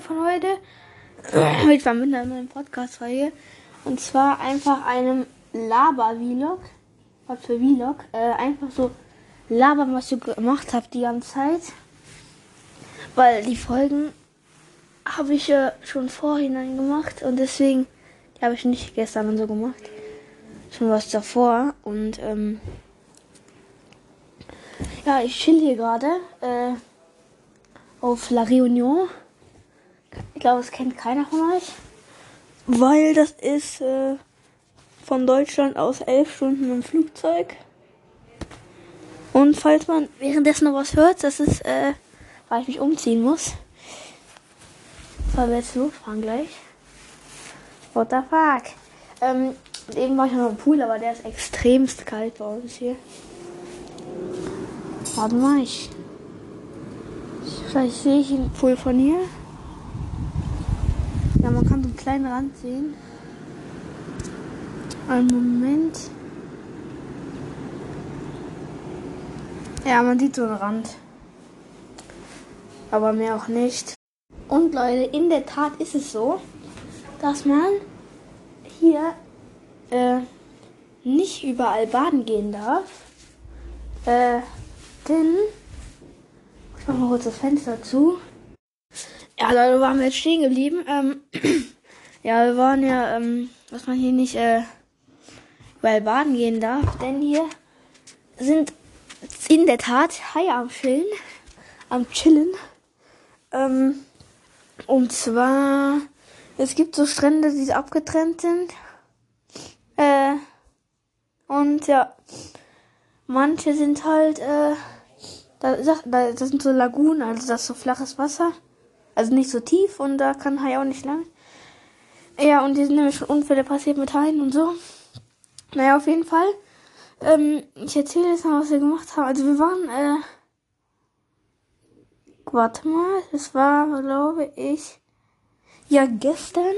von heute. Ich war mit einer neuen Podcast-Reihe. Und zwar einfach einem Laber-Vlog. Was für Vlog? Äh, einfach so labern, was ich gemacht habe die ganze Zeit. Weil die Folgen habe ich ja schon vorhinein gemacht und deswegen die habe ich nicht gestern und so gemacht. Schon was davor und ähm, ja, ich chill hier gerade äh, auf La Réunion. Ich glaube, es kennt keiner von euch, weil das ist äh, von Deutschland aus elf Stunden im Flugzeug. Und falls man währenddessen noch was hört, das ist, äh, weil ich mich umziehen muss. Weil wir jetzt losfahren gleich. What the fuck? Ähm, eben war ich noch im Pool, aber der ist extremst kalt bei uns hier. Warte mal, ich. Vielleicht sehe ich den Pool von hier. Ja, man kann so einen kleinen Rand sehen. Einen Moment. Ja, man sieht so einen Rand. Aber mehr auch nicht. Und Leute, in der Tat ist es so, dass man hier äh, nicht überall baden gehen darf. Äh, denn. Ich mach mal kurz das Fenster zu. Ja, Leute, waren wir jetzt stehen geblieben. Ähm, ja, wir waren ja, ähm, dass man hier nicht äh, überall baden gehen darf. Denn hier sind in der Tat Haie am Chillen. Am Chillen. Ähm, und zwar, es gibt so Strände, die abgetrennt sind. Äh, und ja, manche sind halt, äh, da, da, das sind so Lagunen, also das ist so flaches Wasser. Also nicht so tief und da kann Hai auch nicht lang. Ja, und die sind nämlich schon Unfälle passiert mit Haien und so. Naja, auf jeden Fall. Ähm, ich erzähle jetzt mal, was wir gemacht haben. Also wir waren, äh, warte mal, es war, glaube ich, ja, gestern,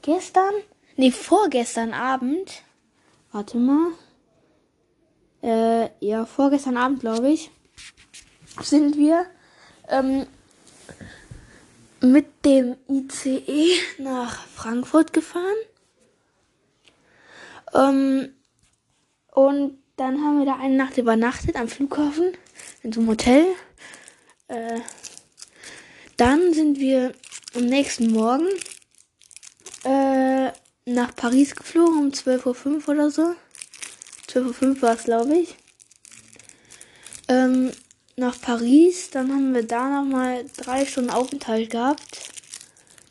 gestern, nee, vorgestern Abend, warte mal, äh, ja, vorgestern Abend, glaube ich, sind wir, ähm, mit dem ICE nach Frankfurt gefahren. Ähm, und dann haben wir da eine Nacht übernachtet am Flughafen in so einem Hotel. Äh, dann sind wir am nächsten Morgen äh, nach Paris geflogen um 12.05 Uhr oder so. 12.05 Uhr war es, glaube ich. Ähm, nach Paris. Dann haben wir da nochmal drei Stunden Aufenthalt gehabt.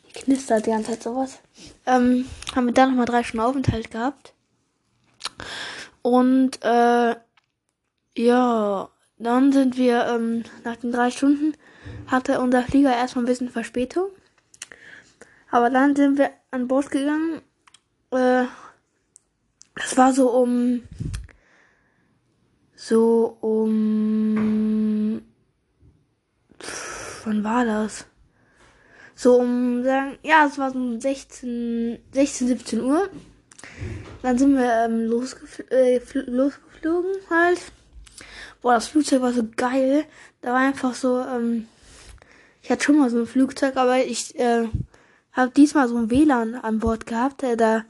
Die knistert die ganze Zeit sowas. Ähm, haben wir da nochmal drei Stunden Aufenthalt gehabt. Und äh, ja, dann sind wir ähm, nach den drei Stunden hatte unser Flieger erstmal ein bisschen Verspätung. Aber dann sind wir an Bord gegangen. Äh, das war so um so um wann war das? So um sagen, ja, es war so um 16, 16, 17 Uhr. Dann sind wir ähm, losgefl äh, losgeflogen halt. Boah, das Flugzeug war so geil. Da war einfach so, ähm, ich hatte schon mal so ein Flugzeug, aber ich äh, habe diesmal so ein WLAN an Bord gehabt. Äh, da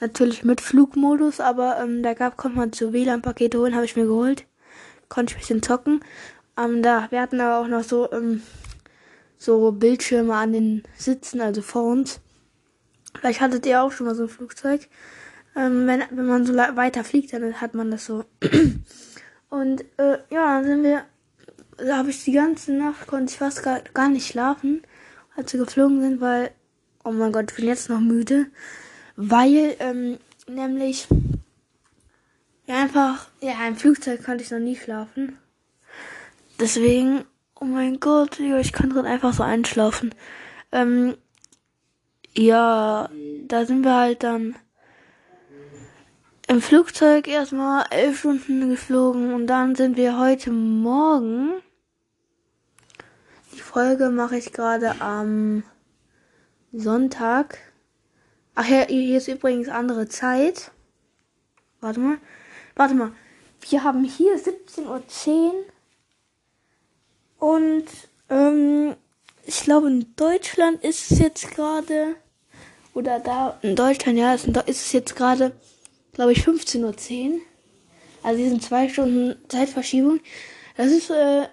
natürlich mit Flugmodus, aber ähm, da gab, konnte man so WLAN-Pakete holen, habe ich mir geholt. Konnte ich ein bisschen zocken. Ähm, da, wir hatten aber auch noch so, ähm, so Bildschirme an den Sitzen, also vor uns. Vielleicht hattet ihr auch schon mal so ein Flugzeug. Ähm, wenn, wenn man so weiter fliegt, dann hat man das so. Und äh, ja, dann sind wir, da habe ich die ganze Nacht, konnte ich fast gar, gar nicht schlafen, als wir geflogen sind, weil, oh mein Gott, ich bin jetzt noch müde. Weil, ähm, nämlich, ja, einfach, ja, im Flugzeug konnte ich noch nie schlafen. Deswegen, oh mein Gott, ich kann drin einfach so einschlafen. Ähm, ja, da sind wir halt dann im Flugzeug erstmal elf Stunden geflogen und dann sind wir heute Morgen. Die Folge mache ich gerade am Sonntag. Ach ja, hier ist übrigens andere Zeit. Warte mal. Warte mal. Wir haben hier 17.10 Uhr. Und ähm, ich glaube, in Deutschland ist es jetzt gerade, oder da, in Deutschland, ja, ist, es jetzt gerade, glaube ich, 15.10 Uhr. Also, die sind zwei Stunden Zeitverschiebung. Das ist, äh,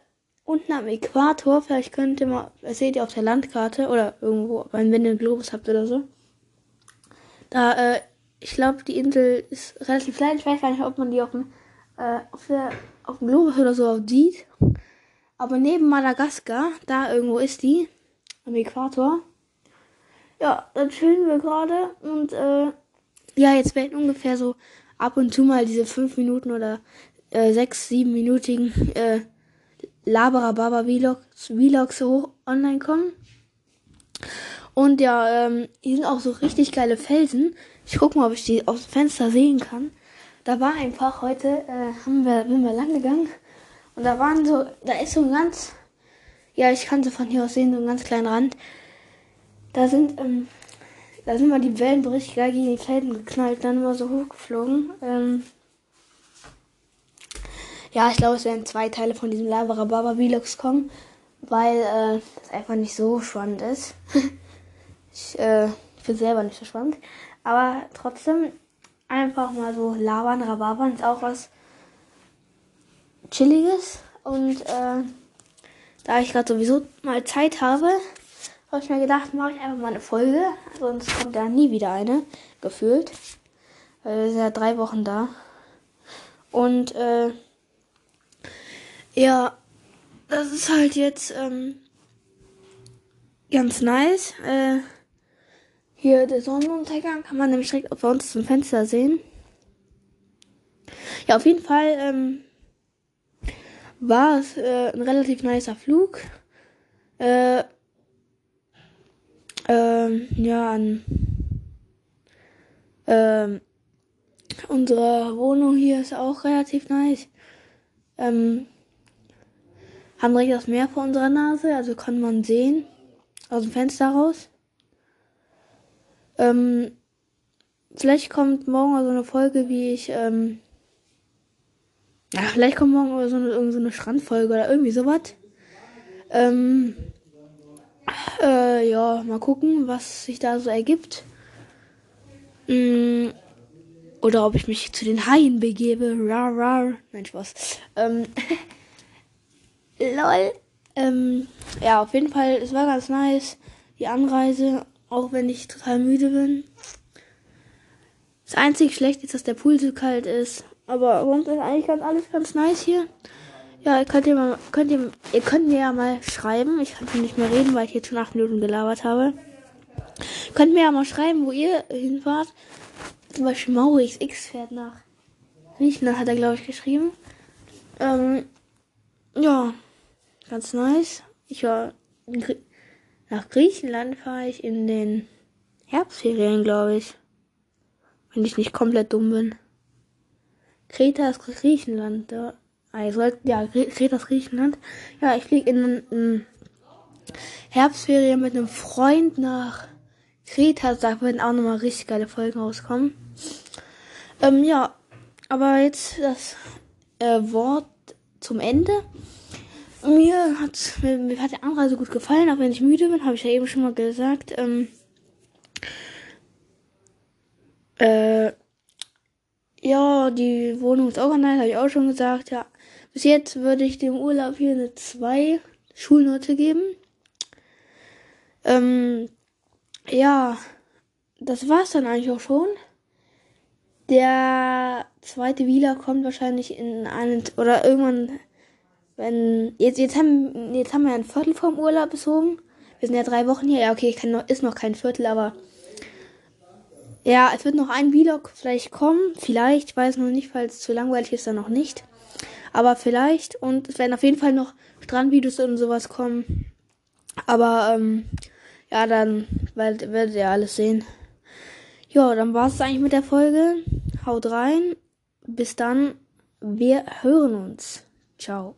unten am Äquator. Vielleicht könnt ihr mal, das seht ihr auf der Landkarte oder irgendwo, wenn ihr einen Globus habt oder so. Da, äh, ich glaube, die Insel ist relativ klein. Ich weiß gar nicht, ob man die auf dem, äh, auf, der, auf dem Globus oder so sieht. Aber neben Madagaskar, da irgendwo ist die, am Äquator. Ja, dann chillen wir gerade und äh, ja, jetzt werden ungefähr so ab und zu mal diese fünf Minuten oder äh, sechs, sieben minütigen äh, Laberababa Vlogs, Vlogs hoch online kommen. Und ja, ähm, hier sind auch so richtig geile Felsen. Ich guck mal, ob ich die aus dem Fenster sehen kann. Da war einfach heute, äh, haben wir, sind wir lang gegangen. Und da waren so, da ist so ein ganz, ja, ich kann sie von hier aus sehen, so ein ganz kleinen Rand. Da sind, ähm, da sind mal die Wellen richtig geil gegen die Felsen geknallt, dann immer so hochgeflogen. Ähm, ja, ich glaube, es werden zwei Teile von diesem Lavara Baba Vlogs kommen, weil äh, das einfach nicht so spannend ist. ich äh, finde selber nicht so spannend. Aber trotzdem einfach mal so labern, rababern ist auch was Chilliges. Und äh, da ich gerade sowieso mal Zeit habe, habe ich mir gedacht, mache ich einfach mal eine Folge. Sonst kommt da nie wieder eine, gefühlt. Weil wir sind ja drei Wochen da. Und äh, ja, das ist halt jetzt ähm, ganz nice. Äh, hier der Sonnenuntergang kann man nämlich direkt bei uns zum Fenster sehen. Ja, auf jeden Fall ähm, war es äh, ein relativ nicer Flug. Äh, ähm, ja, an ähm, unsere Wohnung hier ist auch relativ nice. Ähm, haben direkt das Meer vor unserer Nase, also kann man sehen aus dem Fenster raus. Ähm, vielleicht kommt morgen so eine Folge, wie ich, ähm, ja, vielleicht kommt morgen so eine, irgend so eine Strandfolge oder irgendwie sowas. Ähm, äh, ja, mal gucken, was sich da so ergibt. Mm, oder ob ich mich zu den Haien begebe. Rar, rar. Nein, Spaß. Ähm, Lol. Ähm, ja, auf jeden Fall, es war ganz nice. Die Anreise, auch wenn ich total müde bin. Das einzig schlecht ist, dass der Pool zu kalt ist. Aber sonst ist eigentlich ganz, alles ganz nice hier. Ja, könnt ihr mal, könnt ihr, ihr könnt mir ja mal schreiben. Ich kann nicht mehr reden, weil ich jetzt schon acht Minuten gelabert habe. Könnt mir ja mal schreiben, wo ihr hinfahrt. Zum Beispiel Maurix X fährt nach Griechenland, hat er, glaube ich, geschrieben. Ähm, ja. Ganz nice. Ich war nach Griechenland fahre ich in den Herbstferien, glaube ich. Wenn ich nicht komplett dumm bin. Kreta ist Griechenland. Da, also, ja, Kreta ist Griechenland. Ja, ich fliege in, in Herbstferien mit einem Freund nach Kreta. Da werden auch nochmal richtig geile Folgen rauskommen. Ähm, ja, aber jetzt das äh, Wort zum Ende. Mir hat, mir, mir hat die Anreise gut gefallen, auch wenn ich müde bin, habe ich ja eben schon mal gesagt. Ähm, äh, ja, die Wohnung ist organisiert, habe ich auch schon gesagt. Ja, bis jetzt würde ich dem Urlaub hier eine 2 Schulnote geben. Ähm, ja, das war's dann eigentlich auch schon. Der zweite Wieler kommt wahrscheinlich in einen oder irgendwann wenn, jetzt, jetzt haben, jetzt haben wir ein Viertel vom Urlaub bezogen. Wir sind ja drei Wochen hier. Ja, okay, kann noch, ist noch kein Viertel, aber ja, es wird noch ein Vlog vielleicht kommen. Vielleicht, ich weiß noch nicht, falls es zu langweilig ist, dann noch nicht. Aber vielleicht. Und es werden auf jeden Fall noch Strandvideos und sowas kommen. Aber, ähm, ja, dann werdet, werdet ihr alles sehen. Ja, dann war es eigentlich mit der Folge. Haut rein. Bis dann. Wir hören uns. Ciao.